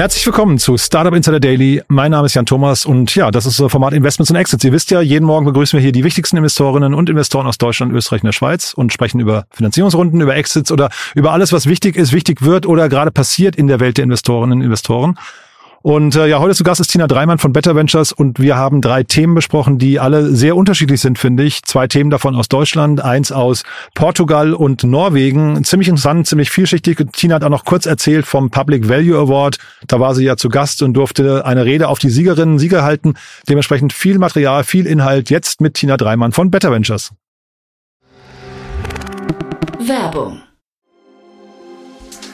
Herzlich willkommen zu Startup Insider Daily. Mein Name ist Jan Thomas und ja, das ist das Format Investments und Exits. Ihr wisst ja, jeden Morgen begrüßen wir hier die wichtigsten Investorinnen und Investoren aus Deutschland, Österreich und der Schweiz und sprechen über Finanzierungsrunden, über Exits oder über alles, was wichtig ist, wichtig wird oder gerade passiert in der Welt der Investorinnen und Investoren. Und äh, ja, heute zu Gast ist Tina Dreimann von Better Ventures und wir haben drei Themen besprochen, die alle sehr unterschiedlich sind, finde ich. Zwei Themen davon aus Deutschland, eins aus Portugal und Norwegen. Ziemlich interessant, ziemlich vielschichtig. Tina hat auch noch kurz erzählt vom Public Value Award. Da war sie ja zu Gast und durfte eine Rede auf die Siegerinnen Sieger halten. Dementsprechend viel Material, viel Inhalt. Jetzt mit Tina Dreimann von Better Ventures. Werbung.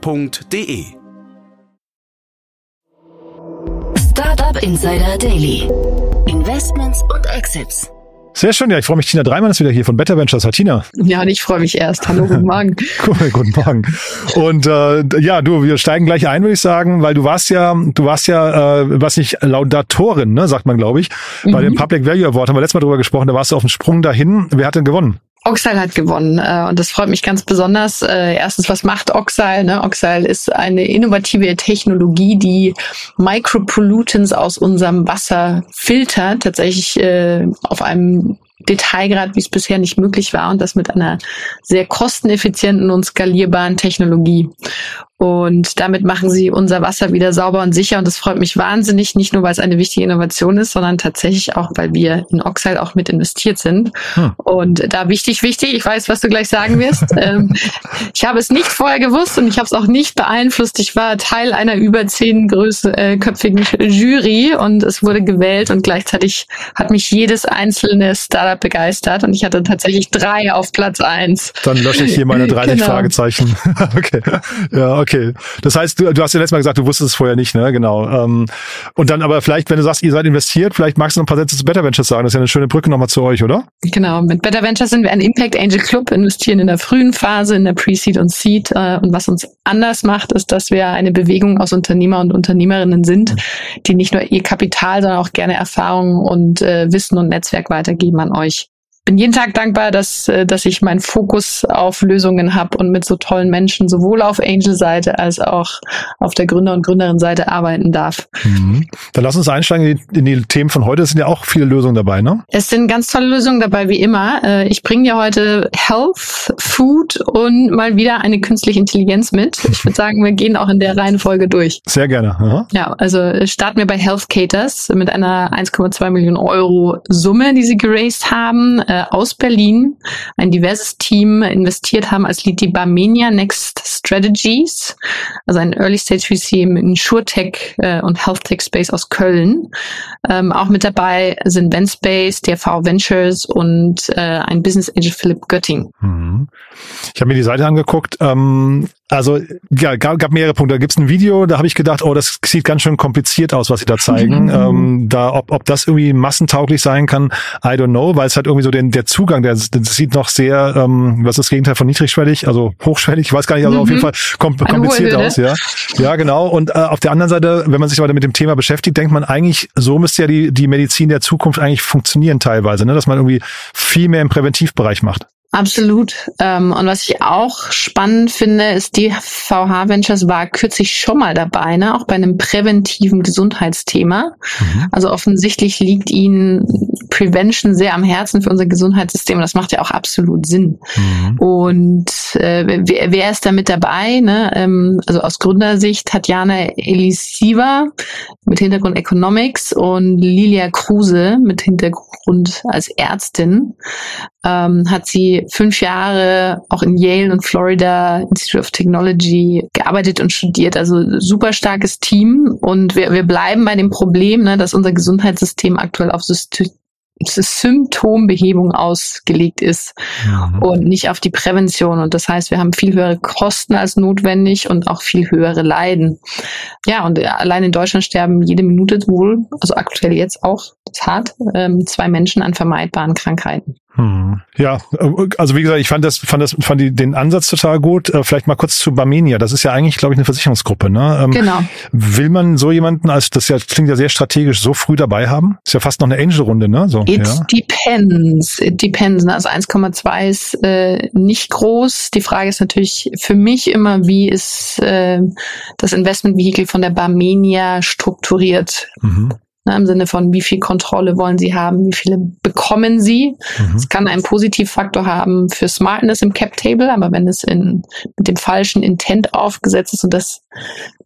www.startup-insider.de. Startup Insider Daily. Investments und Exits. Sehr schön, ja, ich freue mich. Tina Dreimann ist wieder hier von Better Ventures. Hi, Tina. Ja, und ich freue mich erst. Hallo, guten Morgen. cool, guten Morgen. Und äh, ja, du, wir steigen gleich ein, würde ich sagen, weil du warst ja, du warst ja, äh, was nicht, Laudatorin, ne, sagt man, glaube ich, mhm. bei dem Public Value Award. Haben wir letztes Mal drüber gesprochen, da warst du auf dem Sprung dahin. Wer hat denn gewonnen? Oxile hat gewonnen äh, und das freut mich ganz besonders. Äh, erstens, was macht Oxile? Ne? Oxile ist eine innovative Technologie, die Micropollutants aus unserem Wasser filtert, tatsächlich äh, auf einem Detailgrad, wie es bisher nicht möglich war und das mit einer sehr kosteneffizienten und skalierbaren Technologie. Und damit machen sie unser Wasser wieder sauber und sicher. Und das freut mich wahnsinnig, nicht nur, weil es eine wichtige Innovation ist, sondern tatsächlich auch, weil wir in Oxide auch mit investiert sind. Hm. Und da wichtig, wichtig, ich weiß, was du gleich sagen wirst. ähm, ich habe es nicht vorher gewusst und ich habe es auch nicht beeinflusst. Ich war Teil einer über zehn größköpfigen äh, Jury und es wurde gewählt und gleichzeitig hat mich jedes einzelne Startup begeistert und ich hatte tatsächlich drei auf Platz eins. Dann lösche ich hier meine 30 genau. Fragezeichen. okay. Ja, okay. Okay, das heißt, du, du hast ja letztes Mal gesagt, du wusstest es vorher nicht, ne? Genau. Ähm, und dann aber vielleicht, wenn du sagst, ihr seid investiert, vielleicht magst du noch ein paar Sätze zu Better Ventures sagen. Das ist ja eine schöne Brücke nochmal zu euch, oder? Genau. Mit Better Ventures sind wir ein Impact Angel Club, investieren in der frühen Phase, in der Pre-Seed und Seed. Äh, und was uns anders macht, ist, dass wir eine Bewegung aus Unternehmer und Unternehmerinnen sind, die nicht nur ihr Kapital, sondern auch gerne Erfahrungen und äh, Wissen und Netzwerk weitergeben an euch bin jeden Tag dankbar, dass, äh, dass ich meinen Fokus auf Lösungen habe und mit so tollen Menschen sowohl auf Angel-Seite als auch auf der Gründer- und Gründerin-Seite arbeiten darf. Mhm. Dann lass uns einsteigen in die, Themen von heute. Es sind ja auch viele Lösungen dabei, ne? Es sind ganz tolle Lösungen dabei, wie immer. Äh, ich bringe dir heute Health, Food und mal wieder eine künstliche Intelligenz mit. Ich würde sagen, wir gehen auch in der Reihenfolge durch. Sehr gerne. Aha. Ja, also starten wir bei Health Caters mit einer 1,2 Millionen Euro Summe, die sie geraced haben äh, aus Berlin ein diverses Team investiert haben als Lead die Barmenia Next Strategies, also ein Early Stage VC im InsurTech äh, und Health Tech Space aus Köln. Ähm, auch mit dabei sind Venspace, DRV Ventures und äh, ein Business Angel Philipp Götting. Mhm. Ich habe mir die Seite angeguckt. Ähm, also ja, gab, gab mehrere Punkte. Da gibt's ein Video, da habe ich gedacht, oh, das sieht ganz schön kompliziert aus, was sie da zeigen. ähm, da, ob, ob das irgendwie massentauglich sein kann, I don't know, weil es halt irgendwie so den, der Zugang, der, das sieht noch sehr, ähm, was ist das Gegenteil von niedrigschwellig, also hochschwellig, ich weiß gar nicht, also mhm. auf jeden mhm. Fall kom kompliziert aus, ja. Ja, genau. Und äh, auf der anderen Seite, wenn man sich weiter mit dem Thema beschäftigt, denkt man eigentlich, so müsste ja die, die Medizin der Zukunft eigentlich funktionieren teilweise, ne? dass man irgendwie viel mehr im Präventivbereich macht. Absolut. Ähm, und was ich auch spannend finde, ist, die VH Ventures war kürzlich schon mal dabei, ne? auch bei einem präventiven Gesundheitsthema. Mhm. Also offensichtlich liegt ihnen Prevention sehr am Herzen für unser Gesundheitssystem. Und das macht ja auch absolut Sinn. Mhm. Und äh, wer, wer ist da mit dabei? Ne? Ähm, also aus Gründersicht Tatjana Elisiva mit Hintergrund Economics und Lilia Kruse mit Hintergrund als Ärztin. Ähm, hat sie fünf Jahre auch in Yale und Florida Institute of Technology gearbeitet und studiert. Also super starkes Team. Und wir, wir bleiben bei dem Problem, ne, dass unser Gesundheitssystem aktuell auf System Symptombehebung ausgelegt ist mhm. und nicht auf die Prävention. Und das heißt, wir haben viel höhere Kosten als notwendig und auch viel höhere Leiden. Ja, und allein in Deutschland sterben jede Minute wohl, also aktuell jetzt auch, das ist hart, ähm, zwei Menschen an vermeidbaren Krankheiten. Hm. Ja, also wie gesagt, ich fand das, fand das, fand die, den Ansatz total gut. Äh, vielleicht mal kurz zu Barmenia. Das ist ja eigentlich, glaube ich, eine Versicherungsgruppe. Ne? Ähm, genau. Will man so jemanden, als das ja klingt ja sehr strategisch, so früh dabei haben? Ist ja fast noch eine Angel-Runde, ne? So, It ja. depends. It depends. Ne? Also 1,2 ist äh, nicht groß. Die Frage ist natürlich für mich immer, wie ist äh, das Investmentvehikel von der Barmenia strukturiert? Mhm. Ne, Im Sinne von, wie viel Kontrolle wollen Sie haben, wie viele bekommen Sie. Mhm. Es mhm. kann einen Positivfaktor haben für Smartness im Cap Table, aber wenn es in, mit dem falschen Intent aufgesetzt ist und das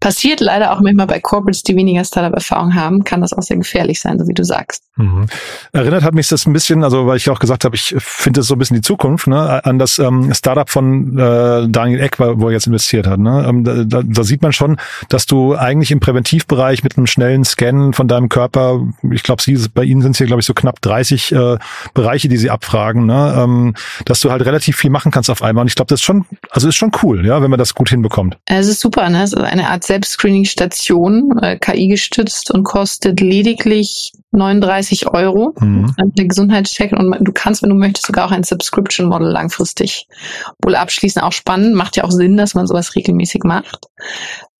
passiert leider auch manchmal bei Corporates, die weniger Startup-Erfahrung haben, kann das auch sehr gefährlich sein, so wie du sagst. Mhm. Erinnert hat mich das ein bisschen, also weil ich auch gesagt habe, ich finde das so ein bisschen die Zukunft, ne, an das ähm, Startup von äh, Daniel Eck, wo er jetzt investiert hat. Ne? Ähm, da, da sieht man schon, dass du eigentlich im Präventivbereich mit einem schnellen Scan von deinem Körper, ich glaube, bei Ihnen sind es hier, glaube ich, so knapp 30 äh, Bereiche, die Sie abfragen, ne? ähm, dass du halt relativ viel machen kannst auf einmal. Und ich glaube, das ist schon, also ist schon cool, ja, wenn man das gut hinbekommt. Es ist super, ne? Es ist eine Art Selbstscreening-Station, äh, KI gestützt und kostet lediglich 39 Euro. Mhm. Der Gesundheitscheck und du kannst, wenn du möchtest, sogar auch ein Subscription Model langfristig wohl abschließen. Auch spannend, macht ja auch Sinn, dass man sowas regelmäßig macht.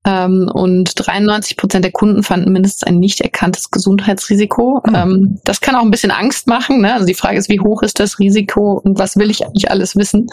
Ähm, und 93 Prozent der Kunden fanden mindestens ein nicht erkanntes Gesundheitsrisiko. Mhm. Ähm, das kann auch ein bisschen Angst machen. Ne? Also die Frage ist, wie hoch ist das Risiko und was will ich eigentlich alles wissen?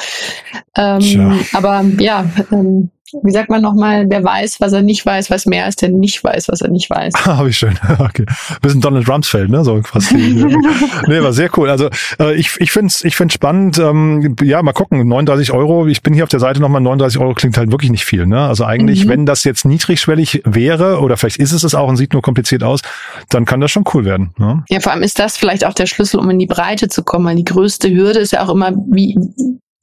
Ähm, aber ja, ähm, wie sagt man nochmal, der weiß, was er nicht weiß, weiß mehr als der nicht weiß, was er nicht weiß. Ah, habe ich schön. Okay. Bisschen Donald Rumsfeld, ne? So fast. nee, war sehr cool. Also äh, ich, ich finde es ich find's spannend. Ähm, ja, mal gucken. 39 Euro. Ich bin hier auf der Seite nochmal. 39 Euro klingt halt wirklich nicht viel. Ne? Also eigentlich, mhm. wenn das jetzt niedrigschwellig wäre, oder vielleicht ist es es auch und sieht nur kompliziert aus, dann kann das schon cool werden. Ne? Ja, vor allem ist das vielleicht auch der Schlüssel, um in die Breite zu kommen, weil die größte Hürde ist ja auch immer, wie,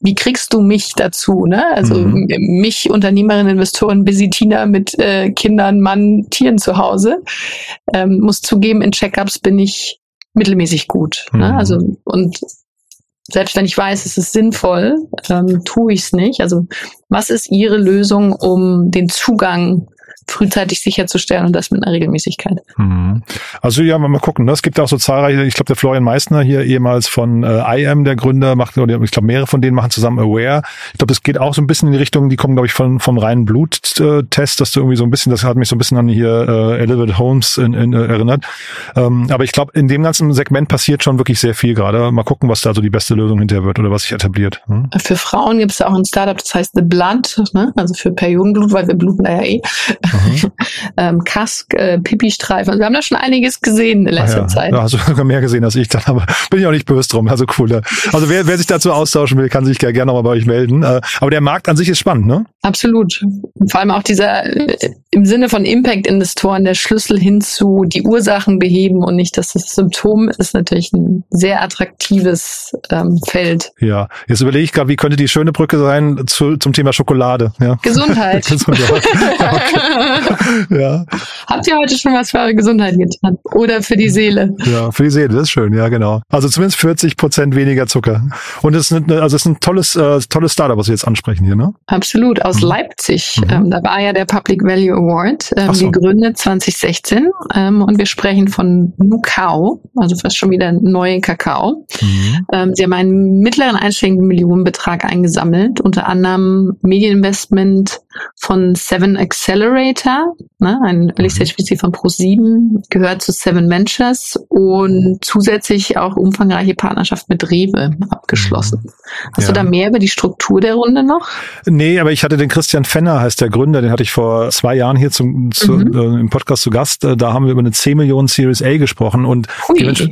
wie kriegst du mich dazu? Ne? Also mhm. mich, Unternehmerin, Investorin, Besitina mit äh, Kindern, Mann, Tieren zu Hause. Ähm, muss zugeben, in Checkups bin ich mittelmäßig gut. Ne? Mhm. Ne? Also und selbst wenn ich weiß, es ist sinnvoll, ähm, tue ich es nicht. Also was ist Ihre Lösung, um den Zugang frühzeitig sicherzustellen und das mit einer Regelmäßigkeit. Mhm. Also ja, mal gucken. Ne? Es gibt auch so zahlreiche, ich glaube, der Florian Meissner hier ehemals von äh, IM, der Gründer, macht, oder ich glaube, mehrere von denen machen zusammen Aware. Ich glaube, das geht auch so ein bisschen in die Richtung, die kommen, glaube ich, von, vom reinen Bluttest, dass du irgendwie so ein bisschen, das hat mich so ein bisschen an hier äh, Elizabeth Holmes in, in, äh, erinnert. Ähm, aber ich glaube, in dem ganzen Segment passiert schon wirklich sehr viel gerade. Mal gucken, was da so die beste Lösung hinterher wird oder was sich etabliert. Hm? Für Frauen gibt es auch ein Startup, das heißt The Blood, ne? also für Periodenblut, weil wir bluten da ja eh. Mhm. ähm, Kask, äh, Pipi-Streifen. Also wir haben da schon einiges gesehen in letzter ah, ja. Zeit. Ja, hast du sogar mehr gesehen als ich dann, aber bin ich auch nicht böse drum. Also cool. Ne? Also wer, wer sich dazu austauschen will, kann sich gerne nochmal bei euch melden. Äh, aber der Markt an sich ist spannend, ne? Absolut. Vor allem auch dieser äh, im Sinne von Impact-Investoren der Schlüssel hin zu die Ursachen beheben und nicht dass das Symptom ist natürlich ein sehr attraktives ähm, Feld. Ja, jetzt überlege ich gerade, wie könnte die schöne Brücke sein zu, zum Thema Schokolade? Ja. Gesundheit. Gesundheit. ja. Habt ihr heute schon was für eure Gesundheit getan? Oder für die Seele? Ja, für die Seele, das ist schön, ja, genau. Also zumindest 40 Prozent weniger Zucker. Und es ist, eine, also es ist ein tolles, äh, tolles Startup, was wir jetzt ansprechen hier, ne? Absolut, aus mhm. Leipzig. Mhm. Ähm, da war ja der Public Value Award, ähm, so. gegründet 2016. Ähm, und wir sprechen von Nukao, also fast schon wieder neue Kakao. Mhm. Ähm, sie haben einen mittleren einstelligen Millionenbetrag eingesammelt, unter anderem Medieninvestment, von Seven Accelerator, ne, ein Early Stage VC von Pro7, gehört zu Seven Ventures und zusätzlich auch umfangreiche Partnerschaft mit Rewe abgeschlossen. Hast Ja. du da mehr über die Struktur der Runde noch? Nee, aber ich hatte den Christian Fenner, heißt der Gründer, den hatte ich vor zwei Jahren hier zum, zu, Mhm. äh, im Podcast zu Gast. Äh, Da haben wir über eine 10 Millionen Series A gesprochen und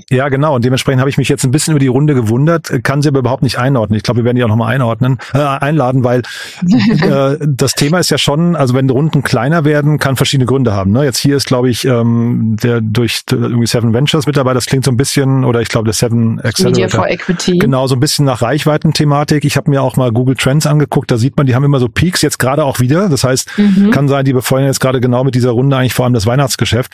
ja genau und dementsprechend habe ich mich jetzt ein bisschen über die Runde gewundert, äh, kann sie aber überhaupt nicht einordnen. Ich glaube, wir werden die auch nochmal einordnen, äh, einladen, weil äh, das Thema ist ja schon, also wenn Runden kleiner werden, kann verschiedene Gründe haben. Ne? Jetzt hier ist, glaube ich, ähm, der durch irgendwie Seven Ventures mit dabei. Das klingt so ein bisschen, oder ich glaube, der Seven Media Accelerator. for Equity. Genau, so ein bisschen nach Reichweiten-Thematik. Ich habe mir auch mal Google Trends angeguckt. Da sieht man, die haben immer so Peaks, jetzt gerade auch wieder. Das heißt, Mhm. kann sein, die befeuern jetzt gerade genau mit dieser Runde eigentlich vor allem das Weihnachtsgeschäft.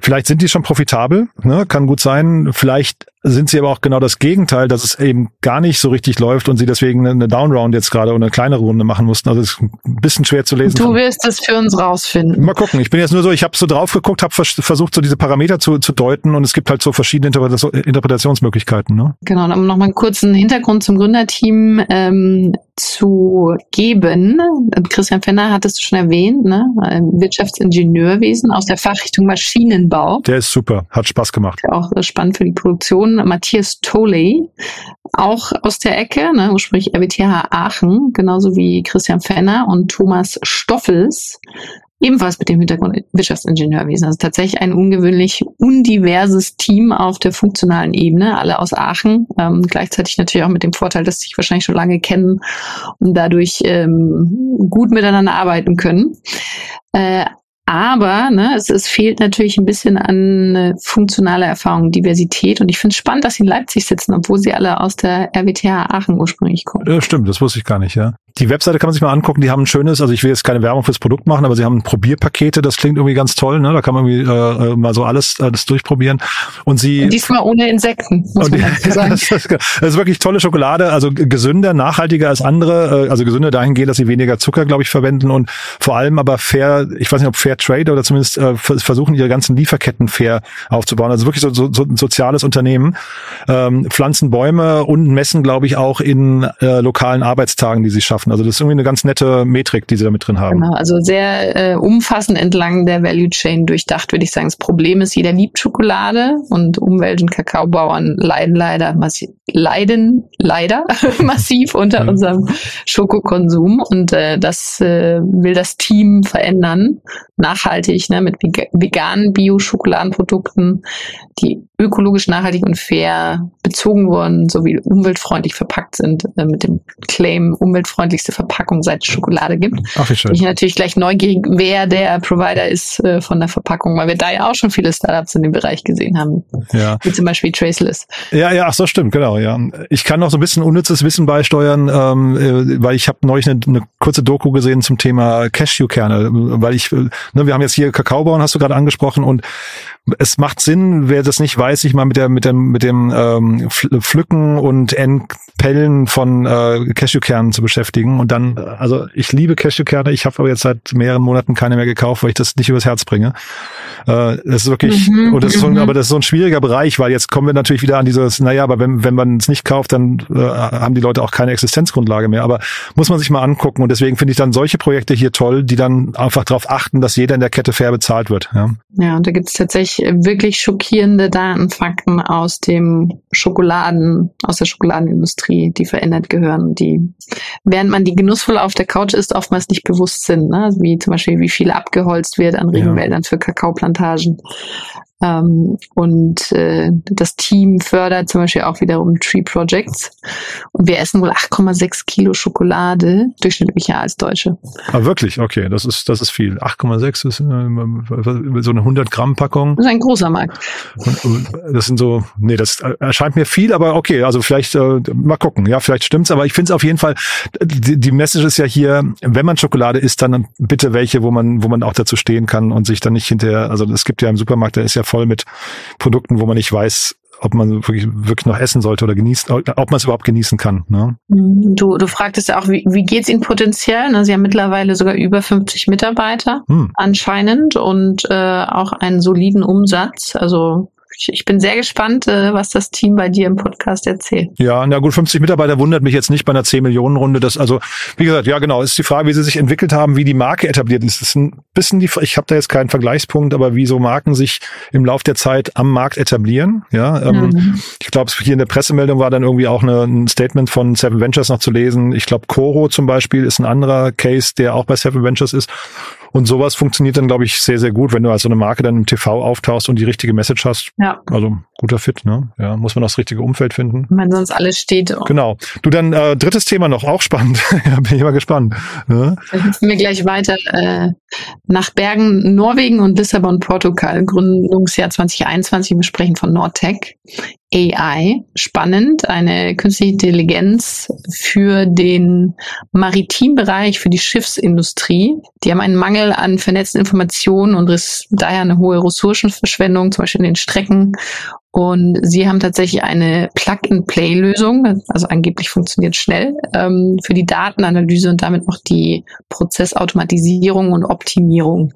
Vielleicht sind die schon profitabel, ne? kann gut sein. Vielleicht sind sie aber auch genau das Gegenteil, dass es eben gar nicht so richtig läuft und sie deswegen eine Downround jetzt gerade oder eine kleinere Runde machen mussten. Also es ist ein bisschen schwer zu lesen. Du wirst es für uns rausfinden. Mal gucken. Ich bin jetzt nur so, ich habe so drauf geguckt, habe vers versucht, so diese Parameter zu, zu deuten und es gibt halt so verschiedene Interpretation Interpretationsmöglichkeiten. Ne? Genau, und nochmal einen kurzen Hintergrund zum Gründerteam ähm, zu geben. Christian Fenner hattest du schon erwähnt, ne? Wirtschaftsingenieurwesen aus der Fachrichtung Maschinenbau. Der ist super, hat Spaß gemacht. Auch spannend für die Produktion. Matthias Toley, auch aus der Ecke, ne? ursprünglich RWTH Aachen, genauso wie Christian Fenner und Thomas Stoffels, ebenfalls mit dem Hintergrund Wirtschaftsingenieurwesen. Also tatsächlich ein ungewöhnlich undiverses Team auf der funktionalen Ebene, alle aus Aachen. Ähm, gleichzeitig natürlich auch mit dem Vorteil, dass sie sich wahrscheinlich schon lange kennen und dadurch ähm, gut miteinander arbeiten können. Äh, aber ne, es, es fehlt natürlich ein bisschen an äh, funktionaler Erfahrung, Diversität. Und ich finde es spannend, dass sie in Leipzig sitzen, obwohl sie alle aus der RWTH Aachen ursprünglich kommen. Ja, stimmt, das wusste ich gar nicht, ja. Die Webseite kann man sich mal angucken, die haben ein schönes, also ich will jetzt keine Werbung fürs Produkt machen, aber sie haben Probierpakete, das klingt irgendwie ganz toll, ne? Da kann man irgendwie äh, äh, mal so alles, alles durchprobieren. Und sie. Diesmal ohne Insekten, muss Und man dazu sagen. das, ist, das ist wirklich tolle Schokolade, also gesünder, nachhaltiger als andere, äh, also gesünder dahingehend, dass sie weniger Zucker, glaube ich, verwenden und vor allem aber fair, ich weiß nicht, ob Fair Trade oder zumindest äh, vers- versuchen, ihre ganzen Lieferketten fair aufzubauen. Also wirklich so, so, so ein soziales Unternehmen, ähm, pflanzen Bäume und messen, glaube ich, auch in äh, lokalen Arbeitstagen, die sie schaffen. Also das ist irgendwie eine ganz nette Metrik, die sie da mit drin haben. Genau, also sehr äh, umfassend entlang der Value Chain durchdacht, würde ich sagen. Das Problem ist, jeder liebt Schokolade und Umwelt- und Kakaobauern leiden leider massiv, leiden leider massiv unter Mhm. unserem Schokokonsum und äh, das äh, will das Team verändern, nachhaltig, ne, mit vega- veganen Bio-Schokoladenprodukten, die ökologisch nachhaltig und fair bezogen wurden, sowie umweltfreundlich verpackt sind, äh, mit dem Claim umweltfreundlichste Verpackung seit Schokolade gibt. Ach, wie schön. Bin ich natürlich gleich neugierig, wer der Provider ist äh, von der Verpackung, weil wir da ja auch schon viele Startups in dem Bereich gesehen haben, Ja. wie zum Beispiel Traceless. Ja, ja, ach so, stimmt, genau, ja. Ich kann noch so ein bisschen unnützes Wissen beisteuern, ähm, äh, weil ich habe neulich eine, eine kurze Doku gesehen zum Thema Cashewkerne, weil ich, äh, ne, wir haben jetzt hier Kakaobauen, hast du gerade angesprochen, und es macht Sinn, wer das nicht weiß, sich mal mit der mit dem mit dem ähm, Pfl- Pflücken und Entpellen von äh, Cashewkernen zu beschäftigen. Und dann, äh, also ich liebe Cashewkerne, ich habe aber jetzt seit mehreren Monaten keine mehr gekauft, weil ich das nicht übers Herz bringe. Äh, das ist wirklich, Mhm, und das ist so, ein- mhm. aber das ist so ein schwieriger Bereich, weil jetzt kommen wir natürlich wieder an dieses, naja, aber wenn, wenn man es nicht kauft, dann äh, haben die Leute auch keine Existenzgrundlage mehr. Aber muss man sich mal angucken. Und deswegen finde ich dann solche Projekte hier toll, die dann einfach darauf achten, dass jeder in der Kette fair bezahlt wird. Ja. Ja, und da gibt es tatsächlich wirklich schockierende Datenfakten aus dem Schokoladen, aus der Schokoladenindustrie, die verändert gehören, die, während man die genussvoll auf der Couch isst, oftmals nicht bewusst sind, ne? Wie zum Beispiel, wie viel abgeholzt wird an Ja. Regenwäldern für Kakaoplantagen. Ähm, und äh, das Team fördert zum Beispiel auch wiederum Tree Projects. Und wir essen wohl 8,6 Kilo Schokolade durchschnittlich Jahr als Deutsche. Aber wirklich, okay, das ist, das ist viel. 8,6 ist äh, so eine 100 Gramm Packung. Das ist ein großer Markt. Und, und das sind so, nee, das erscheint mir viel, aber okay, also vielleicht äh, mal gucken. Ja, vielleicht stimmt's, aber ich finde es auf jeden Fall, die, die Message ist ja hier, wenn man Schokolade isst, dann bitte welche, wo man, wo man auch dazu stehen kann und sich dann nicht hinterher, also es gibt ja im Supermarkt, der ist ja voll mit Produkten, wo man nicht weiß, ob man wirklich, wirklich noch essen sollte oder genießt, ob man es überhaupt genießen kann. Ne? Du, du fragtest ja auch, wie, wie geht's Ihnen potenziell? Ne, Sie haben mittlerweile sogar über 50 Mitarbeiter Hm. anscheinend und äh, auch einen soliden Umsatz. Also ich bin sehr gespannt, äh, was das Team bei dir im Podcast erzählt. Ja, na gut, 50 Mitarbeiter wundert mich jetzt nicht bei einer 10 Millionen Runde. Das also, wie gesagt, ja genau, ist die Frage, wie sie sich entwickelt haben, wie die Marke etabliert ist. Das ist ein bisschen die, ich habe da jetzt keinen Vergleichspunkt, aber wie so Marken sich im Lauf der Zeit am Markt etablieren. Ja, ähm, mhm. ich glaube, hier in der Pressemeldung war dann irgendwie auch eine, ein Statement von Seven Ventures noch zu lesen. Ich glaube, Coro zum Beispiel ist ein anderer Case, der auch bei Seven Ventures ist. Und sowas funktioniert dann, glaube ich, sehr, sehr gut, wenn du als so eine Marke dann im TV auftauchst und die richtige Message hast. Ja. Also guter Fit, ne? Ja, muss man das richtige Umfeld finden. Wenn sonst alles steht. Genau. Du dann äh, drittes Thema noch, auch spannend. ja, bin ich mal gespannt. Ne? Wir gleich weiter äh, nach Bergen, Norwegen und Lissabon, Portugal. Gründungsjahr 2021. Wir sprechen von Nordtech. AI, spannend, eine künstliche Intelligenz für den Maritimbereich, für die Schiffsindustrie. Die haben einen Mangel an vernetzten Informationen und ist daher eine hohe Ressourcenverschwendung, zum Beispiel in den Strecken. Und sie haben tatsächlich eine Plug-and-Play-Lösung, also angeblich funktioniert schnell, ähm, für die Datenanalyse und damit auch die Prozessautomatisierung und Optimierung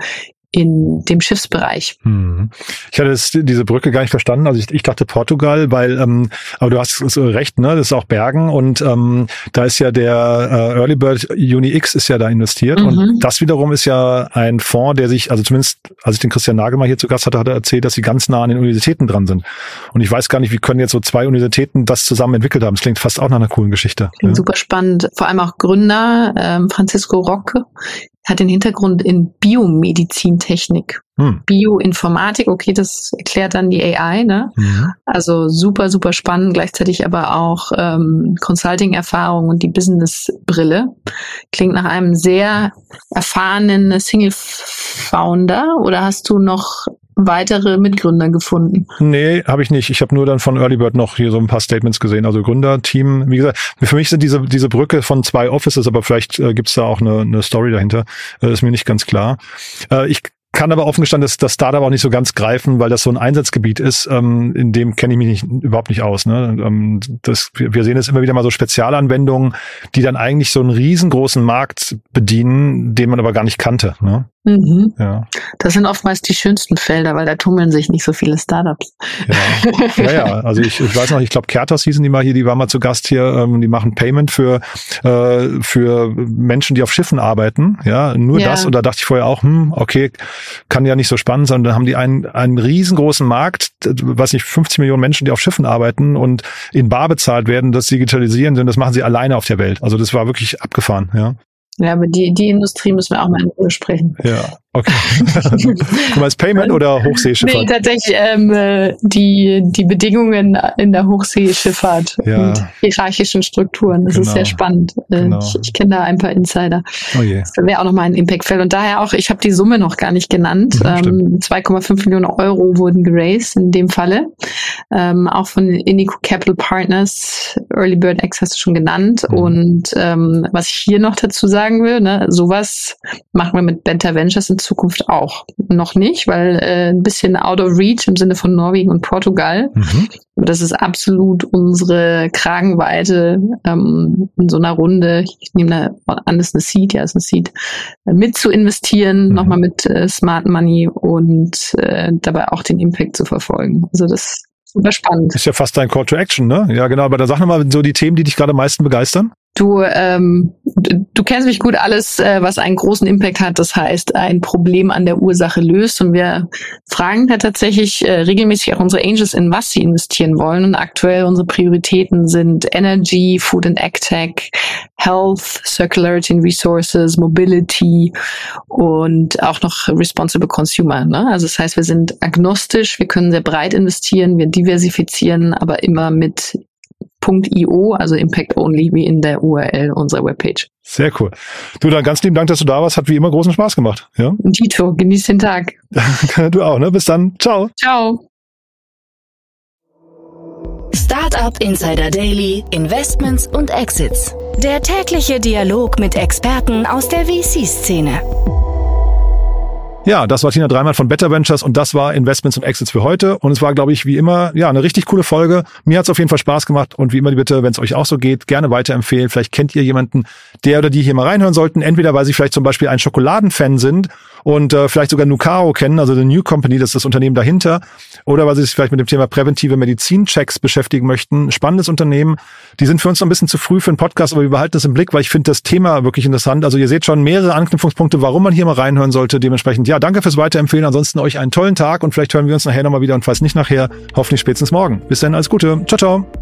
in dem Schiffsbereich. Hm. Ich hatte das, diese Brücke gar nicht verstanden. Also ich, ich dachte Portugal, weil, ähm, aber du hast recht, ne? Das ist auch Bergen und ähm, da ist ja der äh, Early Bird Uni X ist ja da investiert mhm. und das wiederum ist ja ein Fonds, der sich, also zumindest als ich den Christian Nagel mal hier zu Gast hatte, hat er erzählt, dass sie ganz nah an den Universitäten dran sind. Und ich weiß gar nicht, wie können jetzt so zwei Universitäten das zusammen entwickelt haben. Das klingt fast auch nach einer coolen Geschichte. Klingt ja. super spannend. Vor allem auch Gründer ähm, Francisco Rocke hat den Hintergrund in Biomedizintechnik. Hm. Bioinformatik, okay, das erklärt dann die AI, ne? Mhm. Also super, super spannend, gleichzeitig aber auch ähm, Consulting-Erfahrung und die Business-Brille. Klingt nach einem sehr erfahrenen Single-Founder oder hast du noch weitere Mitgründer gefunden? Nee, habe ich nicht. Ich habe nur dann von Early Bird noch hier so ein paar Statements gesehen. Also Gründerteam, wie gesagt, für mich sind diese, diese Brücke von zwei Offices, aber vielleicht äh, gibt's da auch eine, eine Story dahinter. Äh, ist mir nicht ganz klar. Äh, ich kann aber offen gestanden das, das Startup auch nicht so ganz greifen, weil das so ein Einsatzgebiet ist, ähm, in dem kenne ich mich nicht, überhaupt nicht aus. Ne? Ähm, das, wir sehen jetzt immer wieder mal so Spezialanwendungen, die dann eigentlich so einen riesengroßen Markt bedienen, den man aber gar nicht kannte. Ne? Mhm. Ja. Das sind oftmals die schönsten Felder, weil da tummeln sich nicht so viele Startups. Ja, ja, ja. also ich, ich weiß noch, ich glaube, Kertos hießen die mal hier, die war mal zu Gast hier, ähm, die machen Payment für, äh, für Menschen, die auf Schiffen arbeiten. Ja, nur ja. das. Und da dachte ich vorher auch, hm, okay, kann ja nicht so spannend sein. Und dann haben die einen, einen riesengroßen Markt, was nicht, 50 Millionen Menschen, die auf Schiffen arbeiten und in Bar bezahlt werden, das digitalisieren, denn das machen sie alleine auf der Welt. Also das war wirklich abgefahren, ja. Ja, aber die, die Industrie müssen wir auch mal in Ruhe sprechen. Ja, okay. du meinst Payment oder Hochseeschifffahrt? Nee, tatsächlich ähm, äh, die, die Bedingungen in der Hochseeschifffahrt ja. und hierarchischen Strukturen. Das genau. ist sehr spannend. Äh, genau. Ich, ich kenne da ein paar Insider. Oh je. Das wäre auch nochmal ein Impact-Feld. Und daher auch, ich habe die Summe noch gar nicht genannt. Mhm, ähm, 2,5 Millionen Euro wurden geraced in dem Falle. Ähm, auch von Indico Capital Partners, Early Bird X hast du schon genannt. Mhm. Und ähm, was ich hier noch dazu sage, sagen will. Ne? Sowas machen wir mit Benta Ventures in Zukunft auch. Noch nicht, weil äh, ein bisschen out of reach im Sinne von Norwegen und Portugal. Mhm. Aber das ist absolut unsere Kragenweite ähm, in so einer Runde. Ich nehme da an, das ist eine Seed, ja, ist eine Seed, äh, mit zu investieren, mhm. nochmal mit äh, Smart Money und äh, dabei auch den Impact zu verfolgen. Also das super spannend. Ist ja fast ein Call to Action, ne? Ja, genau. Aber da sag nochmal so die Themen, die dich gerade am meisten begeistern. Du, ähm, du kennst mich gut, alles, äh, was einen großen Impact hat, das heißt, ein Problem an der Ursache löst. Und wir fragen da tatsächlich äh, regelmäßig auch unsere Angels in was sie investieren wollen. Und aktuell unsere Prioritäten sind Energy, Food and AgTech, Health, Circularity and Resources, Mobility und auch noch Responsible Consumer. Ne? Also das heißt, wir sind agnostisch, wir können sehr breit investieren, wir diversifizieren, aber immer mit .io, also Impact Only, wie in der URL unserer Webpage. Sehr cool. Du, dann ganz lieben Dank, dass du da warst. Hat wie immer großen Spaß gemacht. Ja? Tito, genieß den Tag. du auch, ne? Bis dann. Ciao. Ciao. Startup Insider Daily, Investments und Exits. Der tägliche Dialog mit Experten aus der VC-Szene. Ja, das war Tina Dreimann von Better Ventures und das war Investments und Exits für heute. Und es war, glaube ich, wie immer, ja, eine richtig coole Folge. Mir hat es auf jeden Fall Spaß gemacht und wie immer bitte, wenn es euch auch so geht, gerne weiterempfehlen. Vielleicht kennt ihr jemanden, der oder die hier mal reinhören sollten. Entweder weil sie vielleicht zum Beispiel ein Schokoladenfan sind und äh, vielleicht sogar Nucaro kennen, also The New Company, das ist das Unternehmen dahinter, oder weil sie sich vielleicht mit dem Thema präventive Medizinchecks beschäftigen möchten. Spannendes Unternehmen. Die sind für uns noch ein bisschen zu früh für einen Podcast, aber wir behalten das im Blick, weil ich finde das Thema wirklich interessant. Also ihr seht schon mehrere Anknüpfungspunkte, warum man hier mal reinhören sollte. Dementsprechend, ja, danke fürs Weiterempfehlen. Ansonsten euch einen tollen Tag und vielleicht hören wir uns nachher nochmal wieder und falls nicht nachher, hoffentlich spätestens morgen. Bis dann, alles Gute. Ciao, ciao.